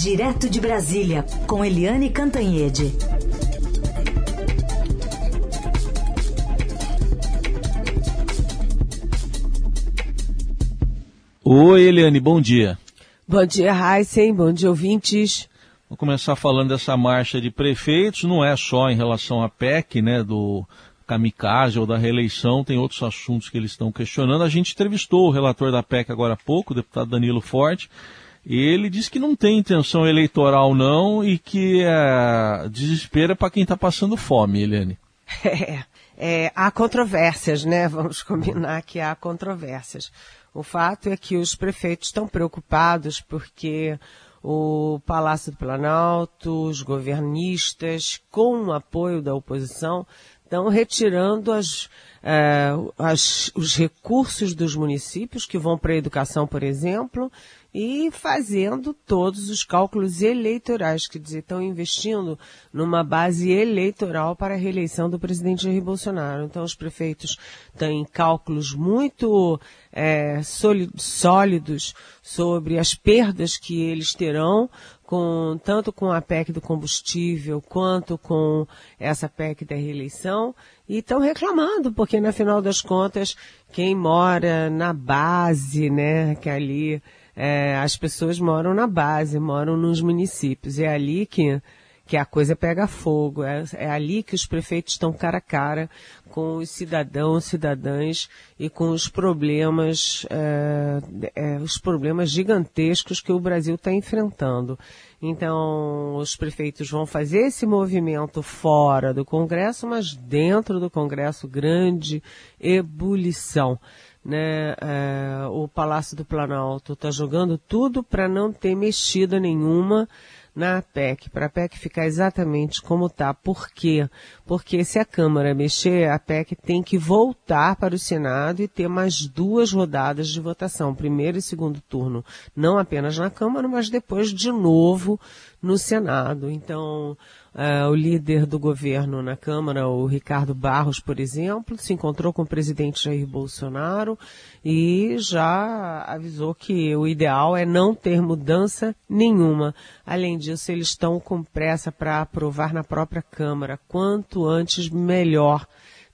Direto de Brasília, com Eliane Cantanhede. Oi, Eliane, bom dia. Bom dia, Heisen, bom dia, ouvintes. Vou começar falando dessa marcha de prefeitos, não é só em relação à PEC, né, do kamikaze ou da reeleição, tem outros assuntos que eles estão questionando. A gente entrevistou o relator da PEC agora há pouco, o deputado Danilo Forte, ele disse que não tem intenção eleitoral não e que é, desespero é para quem está passando fome, Eliane. É, é, há controvérsias, né? Vamos combinar que há controvérsias. O fato é que os prefeitos estão preocupados porque o Palácio do Planalto, os governistas, com o apoio da oposição, estão retirando as, é, as, os recursos dos municípios que vão para a educação, por exemplo, e fazendo todos os cálculos eleitorais, quer dizer, estão investindo numa base eleitoral para a reeleição do presidente Jair Bolsonaro. Então, os prefeitos têm cálculos muito é, sólidos sobre as perdas que eles terão com, tanto com a PEC do combustível quanto com essa PEC da reeleição e estão reclamando, porque no final das contas, quem mora na base, né, que ali é, as pessoas moram na base, moram nos municípios, é ali que que a coisa pega fogo. É, é, ali que os prefeitos estão cara a cara com os cidadãos, cidadãs e com os problemas, é, é, os problemas gigantescos que o Brasil está enfrentando. Então, os prefeitos vão fazer esse movimento fora do Congresso, mas dentro do Congresso, grande ebulição. Né, é, o Palácio do Planalto está jogando tudo para não ter mexida nenhuma na PEC, para a PEC ficar exatamente como está. Por quê? Porque se a Câmara mexer, a PEC tem que voltar para o Senado e ter mais duas rodadas de votação, primeiro e segundo turno, não apenas na Câmara, mas depois de novo no Senado. Então, Uh, o líder do governo na Câmara, o Ricardo Barros, por exemplo, se encontrou com o presidente Jair Bolsonaro e já avisou que o ideal é não ter mudança nenhuma. Além disso, eles estão com pressa para aprovar na própria Câmara. Quanto antes, melhor.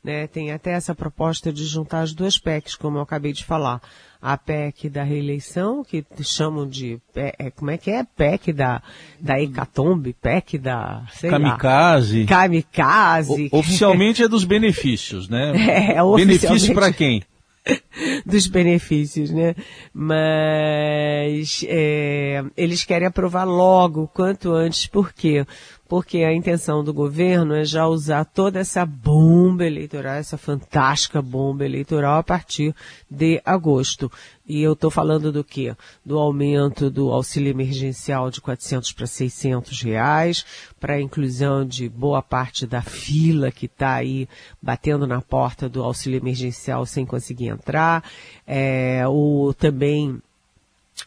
Né? Tem até essa proposta de juntar as duas PECs, como eu acabei de falar. A PEC da reeleição, que chamam de, é, como é que é? PEC da, da hecatombe, PEC da, sei Kamikaze. Lá. Kamikaze. O, oficialmente é dos benefícios, né? É, Benefício para quem? dos benefícios, né? Mas é, eles querem aprovar logo, quanto antes, por quê? Porque a intenção do governo é já usar toda essa bomba eleitoral, essa fantástica bomba eleitoral a partir de agosto. E eu estou falando do quê? Do aumento do auxílio emergencial de 400 para 600 reais, para a inclusão de boa parte da fila que está aí batendo na porta do auxílio emergencial sem conseguir entrar, é, o também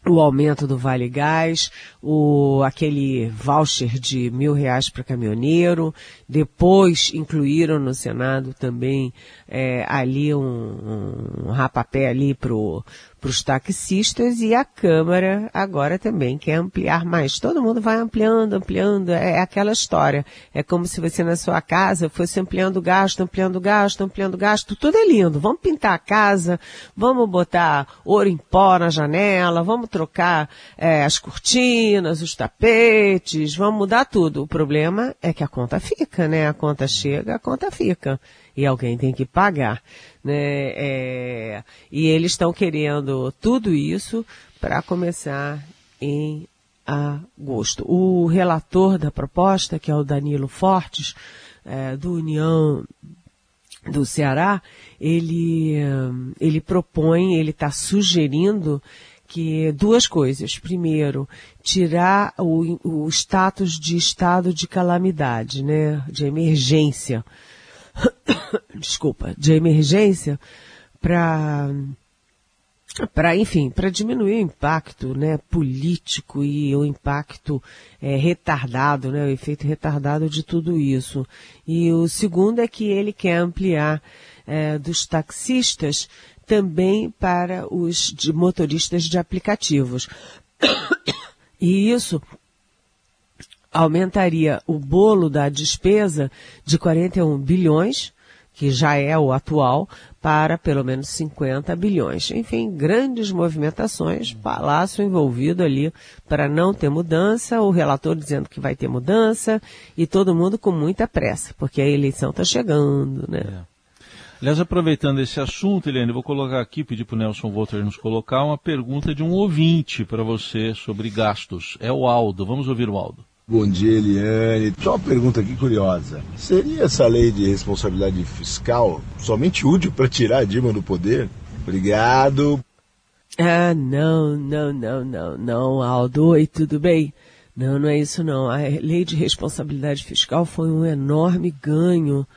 o aumento do Vale Gás, o, aquele voucher de mil reais para caminhoneiro, depois incluíram no Senado também é, ali um, um rapapé ali pro para os taxistas e a Câmara agora também quer ampliar mais. Todo mundo vai ampliando, ampliando, é aquela história. É como se você na sua casa fosse ampliando gasto, ampliando gasto, ampliando gasto, tudo é lindo. Vamos pintar a casa, vamos botar ouro em pó na janela, vamos trocar é, as cortinas, os tapetes, vamos mudar tudo. O problema é que a conta fica, né? A conta chega, a conta fica e alguém tem que pagar. Né? É, e eles estão querendo tudo isso para começar em agosto. O relator da proposta, que é o Danilo Fortes, é, do União do Ceará, ele, ele propõe, ele está sugerindo que duas coisas. Primeiro, tirar o, o status de estado de calamidade, né, de emergência desculpa, de emergência para para enfim para diminuir o impacto né político e o impacto é, retardado né o efeito retardado de tudo isso. E o segundo é que ele quer ampliar é, dos taxistas também para os de motoristas de aplicativos. E isso aumentaria o bolo da despesa de 41 bilhões, que já é o atual, para pelo menos 50 bilhões. Enfim, grandes movimentações, Palácio envolvido ali para não ter mudança, o relator dizendo que vai ter mudança e todo mundo com muita pressa, porque a eleição está chegando, né? É. Aliás, aproveitando esse assunto, Eliane, vou colocar aqui, pedir para o Nelson Volter nos colocar uma pergunta de um ouvinte para você sobre gastos. É o Aldo. Vamos ouvir o Aldo. Bom dia, Eliane. Só uma pergunta aqui curiosa. Seria essa lei de responsabilidade fiscal somente útil para tirar a Dilma do poder? Obrigado. Ah, não, não, não, não, não, Aldo. Oi, tudo bem? Não, não é isso não. A lei de responsabilidade fiscal foi um enorme ganho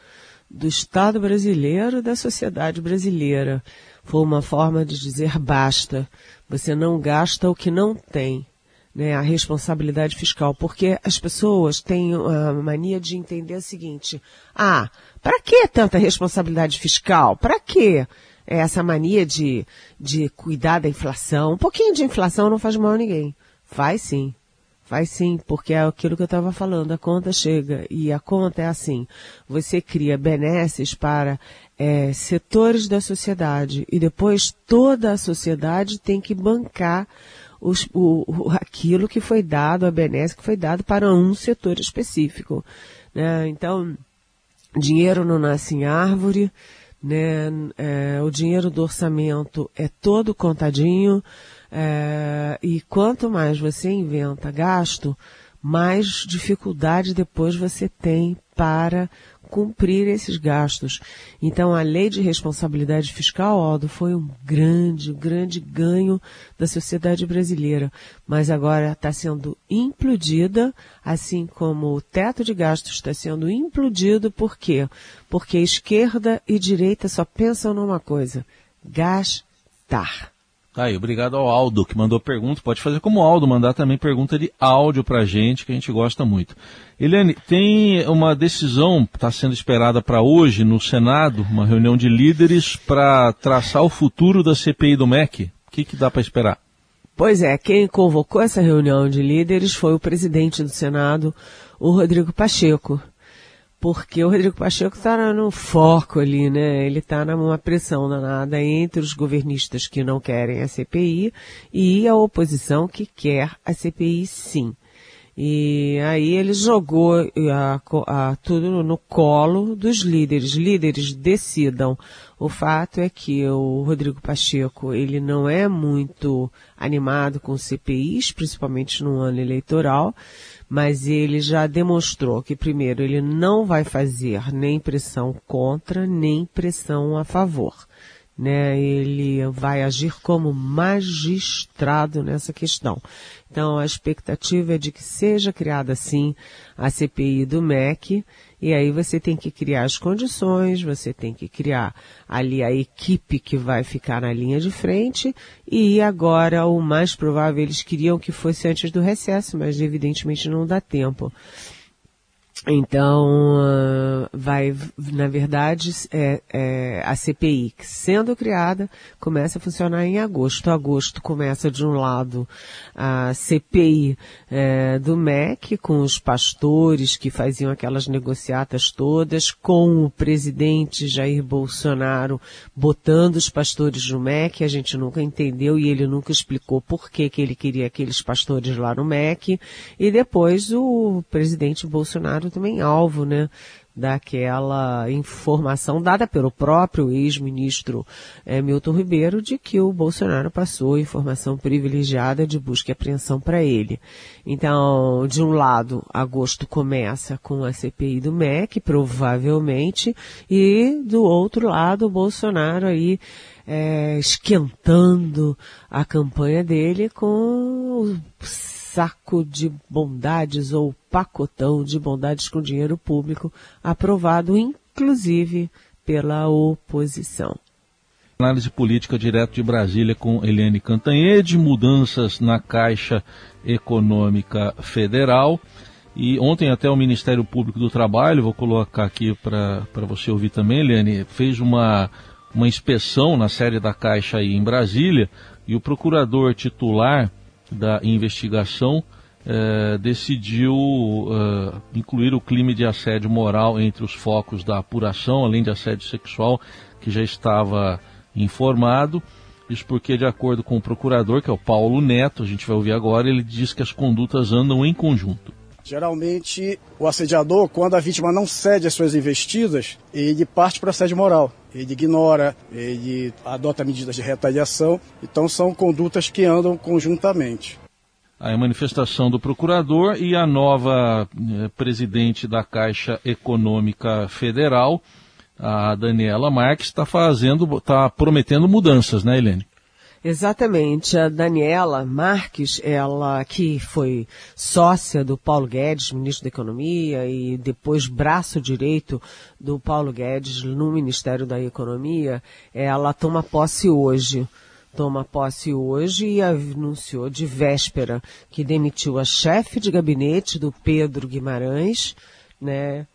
do Estado brasileiro e da sociedade brasileira. Foi uma forma de dizer basta. Você não gasta o que não tem né, a responsabilidade fiscal, porque as pessoas têm a mania de entender o seguinte: ah, para que tanta responsabilidade fiscal? Para que essa mania de, de cuidar da inflação? Um pouquinho de inflação não faz mal a ninguém. Faz sim. Faz sim, porque é aquilo que eu estava falando, a conta chega e a conta é assim, você cria benesses para é, setores da sociedade e depois toda a sociedade tem que bancar os, o, aquilo que foi dado, a benesse que foi dado para um setor específico. Né? Então, dinheiro não nasce em árvore, né? É, o dinheiro do orçamento é todo contadinho, é, e quanto mais você inventa gasto, mais dificuldade depois você tem para cumprir esses gastos. Então, a lei de responsabilidade fiscal, Aldo, foi um grande, grande ganho da sociedade brasileira. Mas agora está sendo implodida, assim como o teto de gastos está sendo implodido. Por quê? Porque esquerda e direita só pensam numa coisa: gastar. Tá aí, obrigado ao Aldo que mandou pergunta. Pode fazer como Aldo, mandar também pergunta de áudio para a gente, que a gente gosta muito. Eliane, tem uma decisão, está sendo esperada para hoje no Senado, uma reunião de líderes para traçar o futuro da CPI do MEC. O que, que dá para esperar? Pois é, quem convocou essa reunião de líderes foi o presidente do Senado, o Rodrigo Pacheco porque o Rodrigo Pacheco está no foco ali, né? Ele está numa pressão danada entre os governistas que não querem a CPI e a oposição que quer a CPI sim. E aí ele jogou a, a, tudo no colo dos líderes. Líderes decidam. O fato é que o Rodrigo Pacheco, ele não é muito animado com CPIs, principalmente no ano eleitoral, mas ele já demonstrou que, primeiro, ele não vai fazer nem pressão contra, nem pressão a favor. Né, ele vai agir como magistrado nessa questão. Então, a expectativa é de que seja criada, sim, a CPI do MEC, e aí você tem que criar as condições, você tem que criar ali a equipe que vai ficar na linha de frente, e agora o mais provável, eles queriam que fosse antes do recesso, mas evidentemente não dá tempo. Então, uh, vai, na verdade, é, é, a CPI sendo criada começa a funcionar em agosto. Agosto começa de um lado a CPI é, do MEC com os pastores que faziam aquelas negociatas todas, com o presidente Jair Bolsonaro botando os pastores no MEC. A gente nunca entendeu e ele nunca explicou por que, que ele queria aqueles pastores lá no MEC. E depois o presidente Bolsonaro também alvo, né? daquela informação dada pelo próprio ex-ministro é, Milton Ribeiro de que o Bolsonaro passou informação privilegiada de busca e apreensão para ele. Então, de um lado, agosto começa com a CPI do MEC, provavelmente, e do outro lado, o Bolsonaro aí é, esquentando a campanha dele com saco de bondades ou pacotão de bondades com dinheiro público aprovado inclusive pela oposição. Análise política direto de Brasília com Helene Cantanhede, mudanças na Caixa Econômica Federal. E ontem até o Ministério Público do Trabalho, vou colocar aqui para você ouvir também, Helene, fez uma, uma inspeção na sede da Caixa aí em Brasília e o procurador titular da investigação eh, decidiu eh, incluir o crime de assédio moral entre os focos da apuração, além de assédio sexual, que já estava informado. Isso porque, de acordo com o procurador, que é o Paulo Neto, a gente vai ouvir agora, ele diz que as condutas andam em conjunto. Geralmente, o assediador, quando a vítima não cede às suas investidas, ele parte para assédio moral. Ele ignora, ele adota medidas de retaliação. Então, são condutas que andam conjuntamente. A manifestação do procurador e a nova eh, presidente da Caixa Econômica Federal, a Daniela Marques, está fazendo, está prometendo mudanças, né, Helene? Exatamente. A Daniela Marques, ela que foi sócia do Paulo Guedes, ministro da Economia, e depois braço direito do Paulo Guedes no Ministério da Economia, ela toma posse hoje toma posse hoje e anunciou de véspera que demitiu a chefe de gabinete do Pedro Guimarães, né?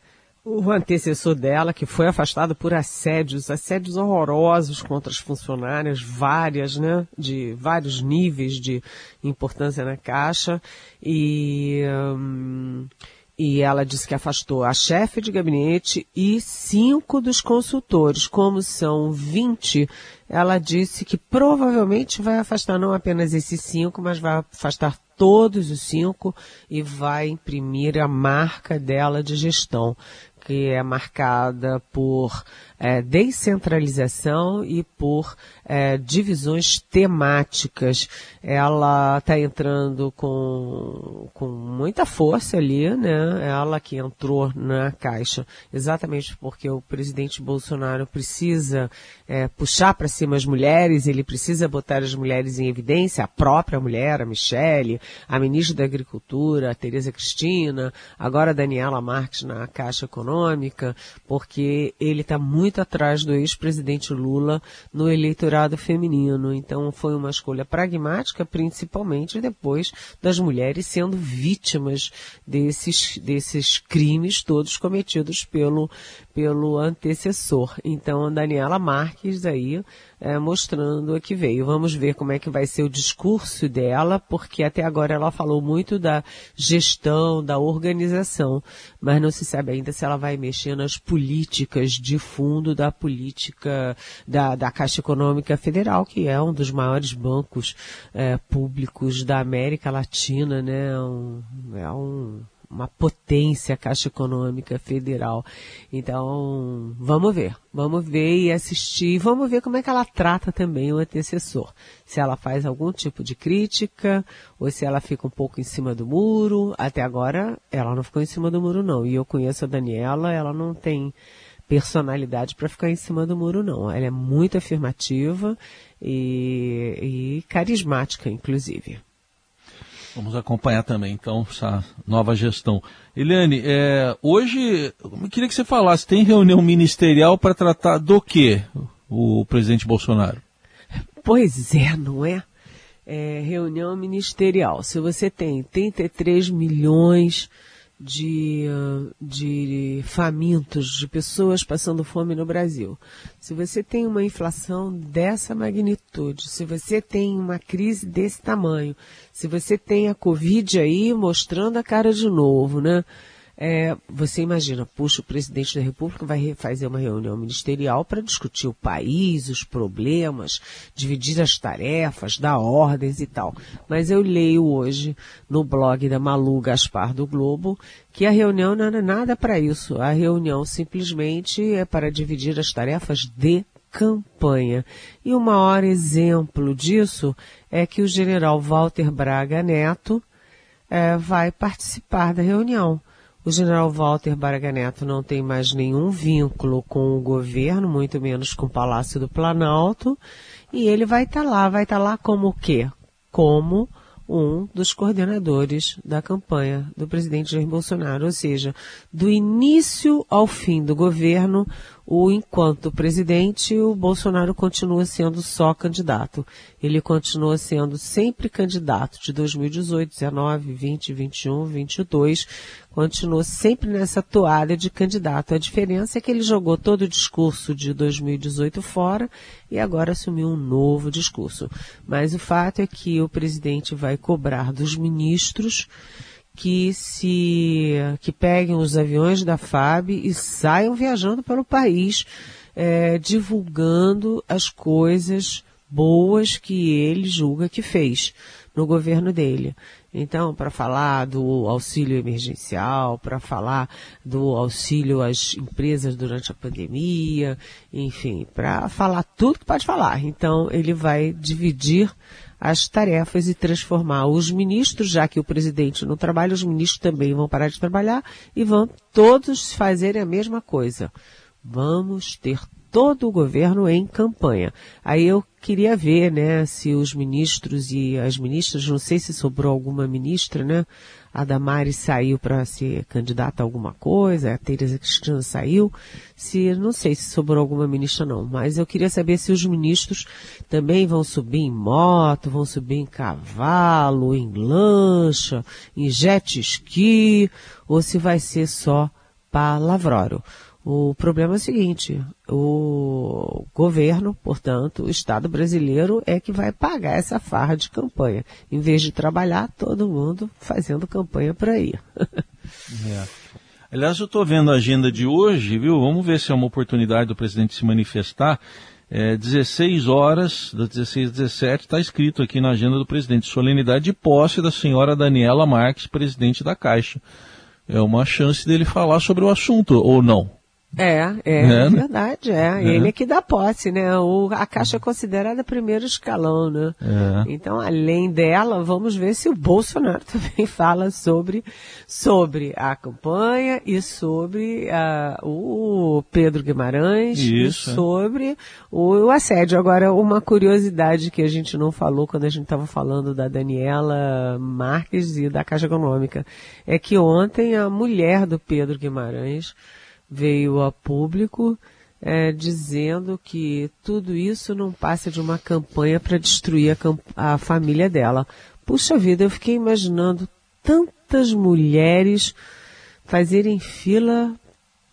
O antecessor dela, que foi afastado por assédios, assédios horrorosos contra as funcionárias, várias, né? De vários níveis de importância na Caixa. E, hum, e ela disse que afastou a chefe de gabinete e cinco dos consultores. Como são 20, ela disse que provavelmente vai afastar não apenas esses cinco, mas vai afastar todos os cinco e vai imprimir a marca dela de gestão, que é marcada por é, descentralização e por é, divisões temáticas. Ela está entrando com, com muita força ali, né? Ela que entrou na Caixa exatamente porque o presidente Bolsonaro precisa é, puxar para cima as mulheres, ele precisa botar as mulheres em evidência, a própria mulher, a Michele, a ministra da Agricultura, a Tereza Cristina, agora a Daniela Marques na Caixa Econômica, porque ele está muito atrás do ex-presidente Lula no eleitorado feminino. Então foi uma escolha pragmática, principalmente depois das mulheres sendo vítimas desses, desses crimes todos cometidos pelo, pelo antecessor. Então, Daniela Marques aí é, mostrando a que veio. Vamos ver como é que vai ser o discurso dela, porque até agora ela falou muito da gestão, da organização, mas não se sabe ainda se ela vai mexer nas políticas de fundo da política da, da Caixa Econômica Federal, que é um dos maiores bancos é, públicos da América Latina, né? Um, é um uma potência Caixa Econômica Federal. Então, vamos ver. Vamos ver e assistir. Vamos ver como é que ela trata também o antecessor. Se ela faz algum tipo de crítica ou se ela fica um pouco em cima do muro. Até agora, ela não ficou em cima do muro, não. E eu conheço a Daniela, ela não tem personalidade para ficar em cima do muro, não. Ela é muito afirmativa e, e carismática, inclusive. Vamos acompanhar também, então, essa nova gestão. Eliane, é, hoje, eu queria que você falasse, tem reunião ministerial para tratar do que o presidente Bolsonaro? Pois é, não é? é? Reunião ministerial. Se você tem 33 milhões de, de famintos, de pessoas passando fome no Brasil. Se você tem uma inflação dessa magnitude, se você tem uma crise desse tamanho, se você tem a Covid aí mostrando a cara de novo, né? É, você imagina, puxa, o presidente da República vai fazer uma reunião ministerial para discutir o país, os problemas, dividir as tarefas, dar ordens e tal. Mas eu leio hoje no blog da Malu Gaspar do Globo que a reunião não é nada para isso. A reunião simplesmente é para dividir as tarefas de campanha. E o maior exemplo disso é que o general Walter Braga Neto é, vai participar da reunião. O general Walter Braga Neto não tem mais nenhum vínculo com o governo, muito menos com o Palácio do Planalto, e ele vai estar tá lá, vai estar tá lá como o quê? Como um dos coordenadores da campanha do presidente Jair Bolsonaro, ou seja, do início ao fim do governo, o enquanto presidente, o Bolsonaro continua sendo só candidato. Ele continua sendo sempre candidato de 2018, 19, 20, 21, 22, continua sempre nessa toalha de candidato. A diferença é que ele jogou todo o discurso de 2018 fora e agora assumiu um novo discurso. Mas o fato é que o presidente vai cobrar dos ministros que se que peguem os aviões da FAB e saiam viajando pelo país, é, divulgando as coisas boas que ele julga que fez no governo dele. Então, para falar do auxílio emergencial, para falar do auxílio às empresas durante a pandemia, enfim, para falar tudo que pode falar. Então, ele vai dividir as tarefas e transformar os ministros, já que o presidente não trabalha, os ministros também vão parar de trabalhar e vão todos fazerem a mesma coisa. Vamos ter todo o governo em campanha. Aí eu queria ver, né, se os ministros e as ministras, não sei se sobrou alguma ministra, né, a Damares saiu para ser candidata a alguma coisa, a Tereza Cristina saiu, se, não sei se sobrou alguma ministra não, mas eu queria saber se os ministros também vão subir em moto, vão subir em cavalo, em lancha, em jet ski, ou se vai ser só palavroro. O problema é o seguinte, o governo, portanto, o Estado brasileiro é que vai pagar essa farra de campanha. Em vez de trabalhar, todo mundo fazendo campanha por aí. é. Aliás, eu estou vendo a agenda de hoje, viu? Vamos ver se é uma oportunidade do presidente se manifestar. É, 16 horas, das 16 às 17, está escrito aqui na agenda do presidente, solenidade de posse da senhora Daniela Marques, presidente da Caixa. É uma chance dele falar sobre o assunto, ou não? É, é, é né? verdade, é. é. Ele é que dá posse, né? O, a Caixa é considerada primeiro escalão, né? É. Então, além dela, vamos ver se o Bolsonaro também fala sobre, sobre a campanha e sobre uh, o Pedro Guimarães Isso, e é. sobre o, o, assédio. Agora, uma curiosidade que a gente não falou quando a gente estava falando da Daniela Marques e da Caixa Econômica é que ontem a mulher do Pedro Guimarães veio a público é, dizendo que tudo isso não passa de uma campanha para destruir a, a família dela. Puxa vida, eu fiquei imaginando tantas mulheres fazerem fila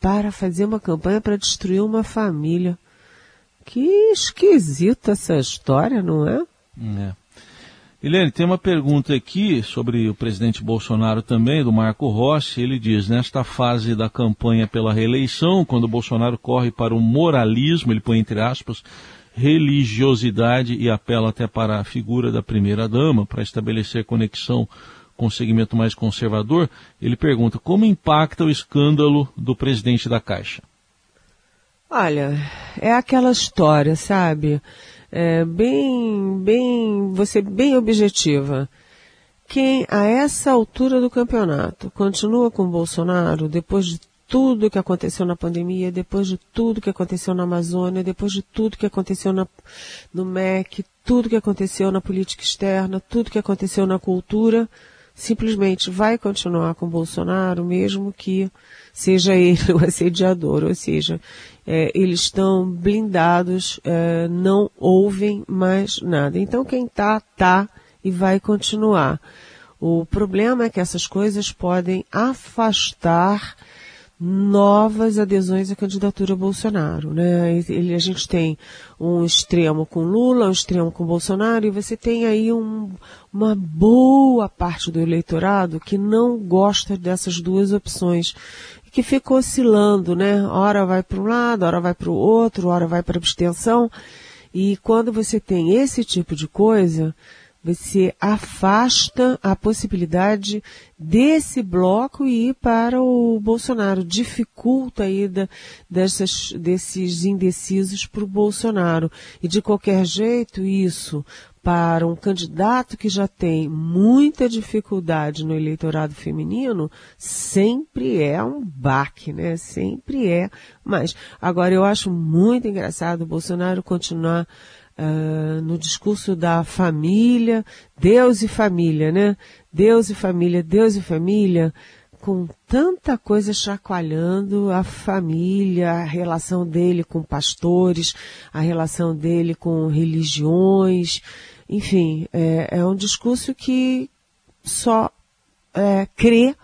para fazer uma campanha para destruir uma família. Que esquisita essa história, não é? É. Helene, tem uma pergunta aqui sobre o presidente Bolsonaro também, do Marco Rossi. Ele diz, nesta fase da campanha pela reeleição, quando Bolsonaro corre para o moralismo, ele põe entre aspas, religiosidade e apela até para a figura da primeira-dama, para estabelecer conexão com o segmento mais conservador, ele pergunta como impacta o escândalo do presidente da Caixa? Olha, é aquela história, sabe? É, bem, bem, você bem objetiva. Quem a essa altura do campeonato continua com Bolsonaro depois de tudo que aconteceu na pandemia, depois de tudo que aconteceu na Amazônia, depois de tudo que aconteceu na, no MEC, tudo que aconteceu na política externa, tudo que aconteceu na cultura, simplesmente vai continuar com Bolsonaro, mesmo que seja ele o assediador, ou seja, é, eles estão blindados, é, não ouvem mais nada. Então quem tá, tá e vai continuar. O problema é que essas coisas podem afastar novas adesões à candidatura Bolsonaro, né? Ele, a gente tem um extremo com Lula, um extremo com Bolsonaro, e você tem aí um, uma boa parte do eleitorado que não gosta dessas duas opções que fica oscilando, né? Hora vai para um lado, hora vai para o outro, hora vai para abstenção. E quando você tem esse tipo de coisa, você afasta a possibilidade desse bloco ir para o Bolsonaro, dificulta a ida dessas, desses indecisos para o Bolsonaro. E de qualquer jeito, isso para um candidato que já tem muita dificuldade no eleitorado feminino, sempre é um baque, né? Sempre é. Mas, agora eu acho muito engraçado o Bolsonaro continuar uh, no discurso da família, Deus e família, né? Deus e família, Deus e família, com tanta coisa chacoalhando a família, a relação dele com pastores, a relação dele com religiões, enfim, é, é um discurso que só é, crê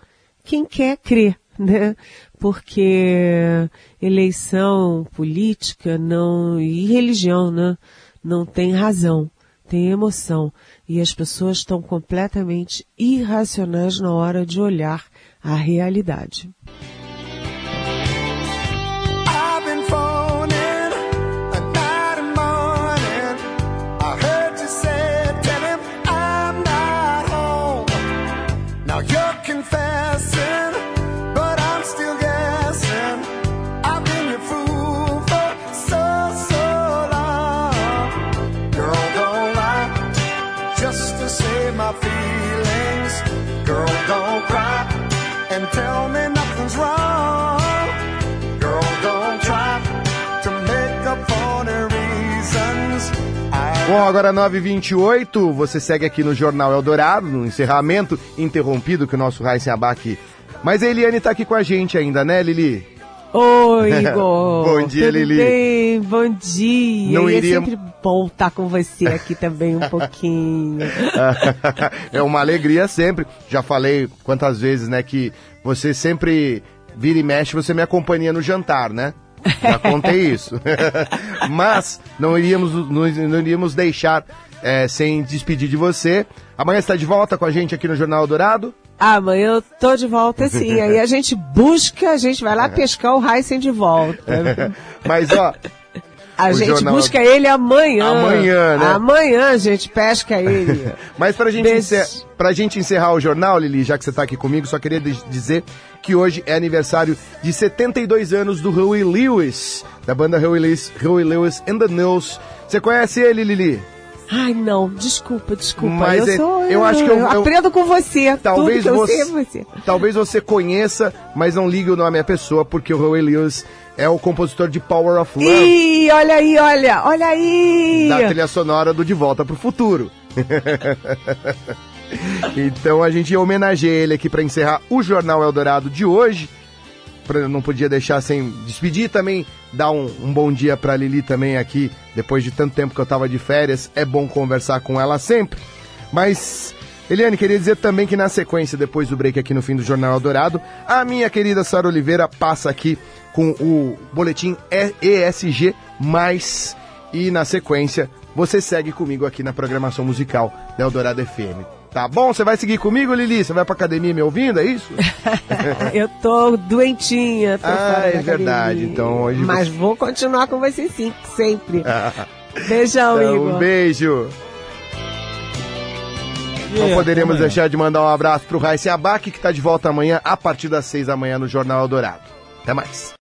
quem quer crer, né? Porque eleição política não e religião, né? Não tem razão, tem emoção e as pessoas estão completamente irracionais na hora de olhar a realidade. Bom, agora 9h28, você segue aqui no Jornal Eldorado, no encerramento interrompido que o nosso Raíssen Abac. Mas a Eliane tá aqui com a gente ainda, né, Lili? Oi, Igor. bom dia, Tudo Lili. Bem? Bom dia. Não e iria- é sempre bom estar com você aqui também um pouquinho. é uma alegria sempre. Já falei quantas vezes, né, que você sempre vira e mexe, você me acompanha no jantar, né? Já contei isso. Mas não iríamos, não, não iríamos deixar é, sem despedir de você. Amanhã está de volta com a gente aqui no Jornal Dourado. Amanhã eu tô de volta sim. Aí a gente busca, a gente vai lá pescar o Heisen de volta. Mas, ó, A O gente jornal- busca ele amanhã. Amanhã, né? Amanhã a gente pesca ele. Mas pra gente, encer... pra gente encerrar o jornal, Lili, já que você tá aqui comigo, só queria dizer que hoje é aniversário de 72 anos do Huey Lewis, da banda Huey Lewis, Huey Lewis and the News. Você conhece ele, Lili? Ai, não, desculpa, desculpa. Mas eu é- sou. eu acho que eu- eu- aprendo com você. Talvez eu você, sei é você. talvez você conheça, mas não ligue o nome à pessoa, porque o Huey Lewis é o compositor de Power of Love, Ih, olha aí, olha, olha aí. da trilha sonora do De Volta pro Futuro. então a gente homenageia ele aqui para encerrar o Jornal Eldorado de hoje. Não podia deixar sem despedir também, dar um, um bom dia pra Lili também aqui, depois de tanto tempo que eu tava de férias, é bom conversar com ela sempre. Mas, Eliane, queria dizer também que na sequência, depois do break aqui no fim do Jornal Eldorado, a minha querida Sara Oliveira passa aqui com o boletim E- ESG+, e na sequência você segue comigo aqui na programação musical da Eldorado FM. Tá bom? Você vai seguir comigo, Lili? Você vai pra academia me ouvindo, é isso? Eu tô doentinha, tô Ah, fora da é verdade. Então, hoje Mas você- vou continuar com você sim, sempre. Beijão, Então, Igor. um beijo. Não poderíamos amanhã. deixar de mandar um abraço pro Raíssa Abac, que tá de volta amanhã, a partir das seis da manhã no Jornal Eldorado. Até mais.